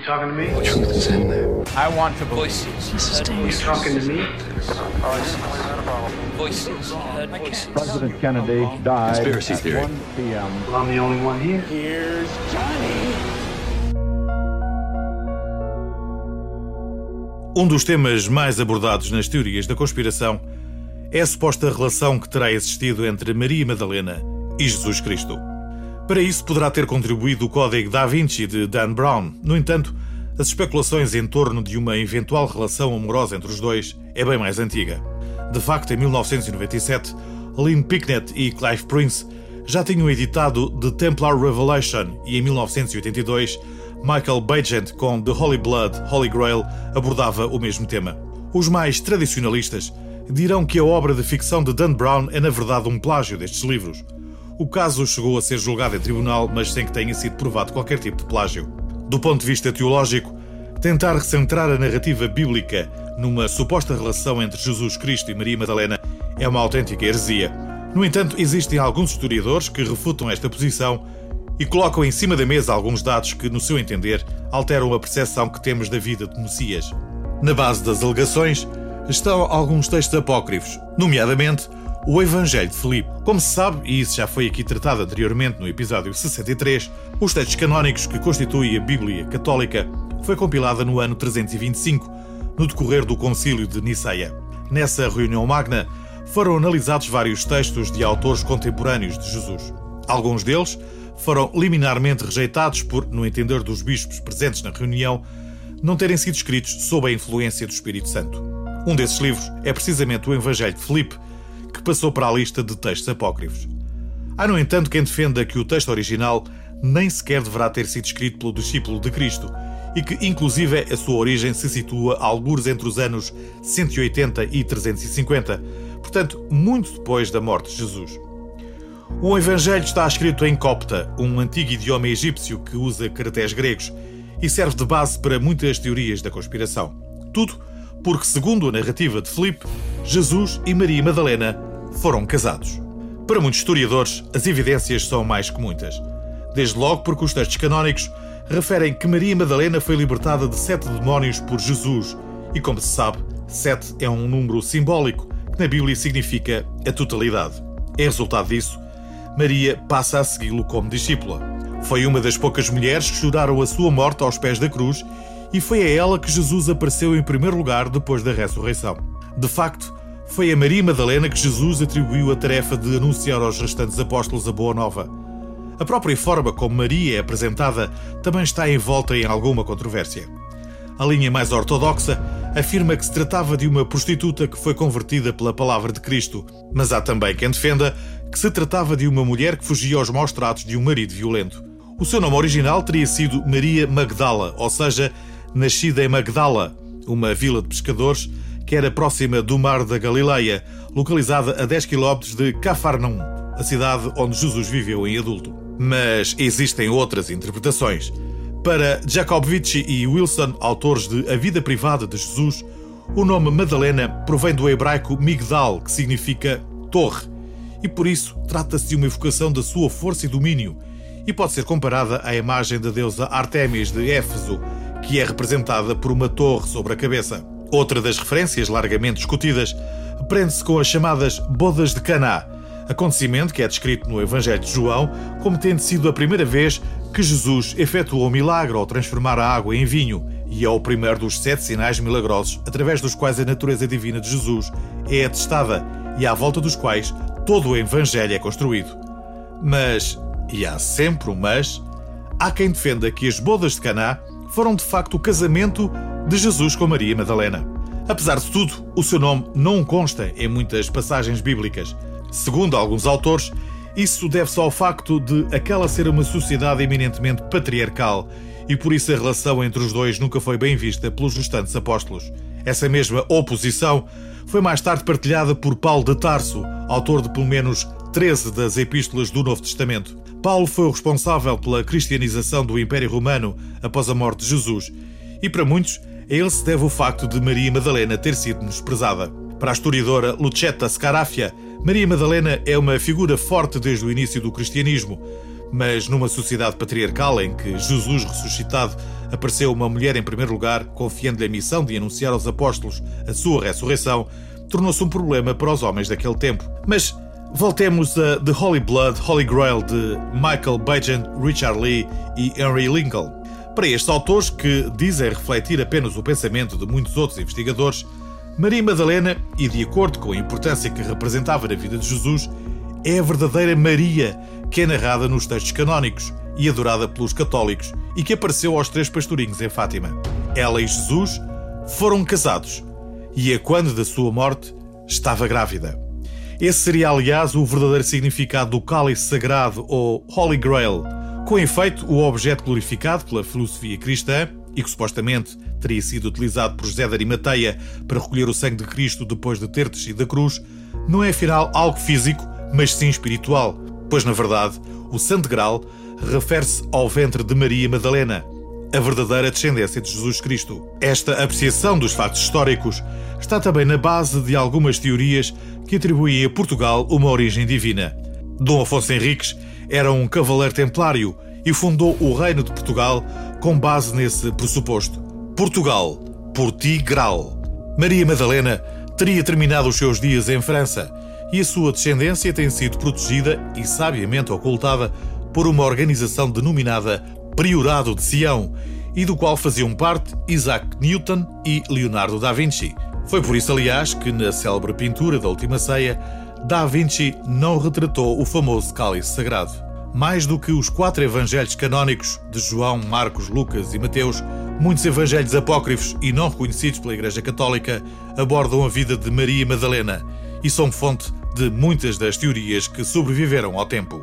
You talking to me? The truth is in there. I want to voices. You talking to me? Voices. President Kennedy died Conspiracy at theory. 1 p.m. Well, I'm the only one here. Here's Johnny. Um dos temas mais abordados nas teorias da conspiração é a suposta relação que terá existido entre Maria Madalena e Jesus Cristo. Para isso poderá ter contribuído o Código da Vinci de Dan Brown. No entanto, as especulações em torno de uma eventual relação amorosa entre os dois é bem mais antiga. De facto, em 1997, Lynn Picknett e Clive Prince já tinham editado The Templar Revelation e em 1982 Michael Bagent com The Holy Blood, Holy Grail abordava o mesmo tema. Os mais tradicionalistas dirão que a obra de ficção de Dan Brown é na verdade um plágio destes livros. O caso chegou a ser julgado em tribunal, mas sem que tenha sido provado qualquer tipo de plágio. Do ponto de vista teológico, tentar recentrar a narrativa bíblica numa suposta relação entre Jesus Cristo e Maria Madalena é uma autêntica heresia. No entanto, existem alguns historiadores que refutam esta posição e colocam em cima da mesa alguns dados que, no seu entender, alteram a percepção que temos da vida de Messias. Na base das alegações estão alguns textos apócrifos, nomeadamente o Evangelho de Filipe. Como se sabe, e isso já foi aqui tratado anteriormente no episódio 63, os textos canónicos que constituem a Bíblia Católica foi compilada no ano 325, no decorrer do Concílio de Niceia. Nessa reunião magna foram analisados vários textos de autores contemporâneos de Jesus. Alguns deles foram liminarmente rejeitados por, no entender dos bispos presentes na reunião, não terem sido escritos sob a influência do Espírito Santo. Um desses livros é precisamente o Evangelho de Filipe, que passou para a lista de textos apócrifos. Há, no entanto, quem defenda que o texto original nem sequer deverá ter sido escrito pelo discípulo de Cristo e que, inclusive, a sua origem se situa a algures entre os anos 180 e 350, portanto, muito depois da morte de Jesus. O Evangelho está escrito em copta, um antigo idioma egípcio que usa caracteres gregos e serve de base para muitas teorias da conspiração. Tudo porque, segundo a narrativa de Filipe, Jesus e Maria Madalena foram casados. Para muitos historiadores, as evidências são mais que muitas. Desde logo porque os textos canónicos referem que Maria Madalena foi libertada de sete demónios por Jesus, e como se sabe, sete é um número simbólico que na Bíblia significa a totalidade. Em resultado disso, Maria passa a segui-lo como discípula. Foi uma das poucas mulheres que choraram a sua morte aos pés da cruz e foi a ela que Jesus apareceu em primeiro lugar depois da ressurreição. De facto, foi a Maria Madalena que Jesus atribuiu a tarefa de anunciar aos restantes apóstolos a boa nova. A própria forma como Maria é apresentada também está envolta em alguma controvérsia. A linha mais ortodoxa afirma que se tratava de uma prostituta que foi convertida pela palavra de Cristo, mas há também quem defenda que se tratava de uma mulher que fugia aos maus tratos de um marido violento. O seu nome original teria sido Maria Magdala, ou seja, nascida em Magdala, uma vila de pescadores que era próxima do Mar da Galileia, localizada a 10 km de Cafarnaum, a cidade onde Jesus viveu em adulto. Mas existem outras interpretações. Para Jacobovich e Wilson, autores de A Vida Privada de Jesus, o nome Madalena provém do hebraico Migdal, que significa torre, e por isso trata-se de uma evocação da sua força e domínio, e pode ser comparada à imagem da deusa Artemis de Éfeso, que é representada por uma torre sobre a cabeça. Outra das referências largamente discutidas prende-se com as chamadas Bodas de Caná, acontecimento que é descrito no Evangelho de João como tendo sido a primeira vez que Jesus efetuou o milagre ao transformar a água em vinho, e é o primeiro dos sete sinais milagrosos através dos quais a natureza divina de Jesus é atestada e à volta dos quais todo o Evangelho é construído. Mas, e há sempre um mas, há quem defenda que as bodas de Caná foram de facto o casamento de Jesus com Maria Madalena. Apesar de tudo, o seu nome não consta em muitas passagens bíblicas. Segundo alguns autores, isso deve-se ao facto de aquela ser uma sociedade eminentemente patriarcal e por isso a relação entre os dois nunca foi bem vista pelos restantes apóstolos. Essa mesma oposição foi mais tarde partilhada por Paulo de Tarso, autor de pelo menos 13 das epístolas do Novo Testamento. Paulo foi o responsável pela cristianização do Império Romano após a morte de Jesus, e para muitos, a ele se deve o facto de Maria Madalena ter sido desprezada. Para a historiadora Lucetta Scarafia, Maria Madalena é uma figura forte desde o início do cristianismo, mas numa sociedade patriarcal em que Jesus ressuscitado apareceu uma mulher em primeiro lugar, confiando-lhe a missão de anunciar aos apóstolos a sua ressurreição, tornou-se um problema para os homens daquele tempo. Mas voltemos a The Holy Blood, Holy Grail de Michael Bajan, Richard Lee e Henry Lincoln. Para estes autores, que dizem refletir apenas o pensamento de muitos outros investigadores, Maria Madalena, e de acordo com a importância que representava na vida de Jesus, é a verdadeira Maria que é narrada nos textos canónicos e adorada pelos católicos e que apareceu aos três pastorinhos em Fátima. Ela e Jesus foram casados e a quando da sua morte estava grávida. Esse seria, aliás, o verdadeiro significado do cálice sagrado ou Holy Grail, com efeito, o objeto glorificado pela filosofia cristã e que supostamente teria sido utilizado por José de Arimateia para recolher o sangue de Cristo depois de ter descido da cruz, não é afinal algo físico, mas sim espiritual, pois na verdade o Santo Graal refere-se ao ventre de Maria Madalena, a verdadeira descendência de Jesus Cristo. Esta apreciação dos fatos históricos está também na base de algumas teorias que atribuem a Portugal uma origem divina. Dom Afonso Henriques era um cavaleiro templário e fundou o Reino de Portugal com base nesse pressuposto. Portugal, Portigral. Maria Madalena teria terminado os seus dias em França e a sua descendência tem sido protegida e sabiamente ocultada por uma organização denominada Priorado de Sião e do qual faziam parte Isaac Newton e Leonardo da Vinci. Foi por isso, aliás, que na célebre pintura da Última Ceia, Da Vinci não retratou o famoso cálice sagrado. Mais do que os quatro evangelhos canónicos de João, Marcos, Lucas e Mateus, muitos evangelhos apócrifos e não reconhecidos pela Igreja Católica abordam a vida de Maria Madalena e são fonte de muitas das teorias que sobreviveram ao tempo.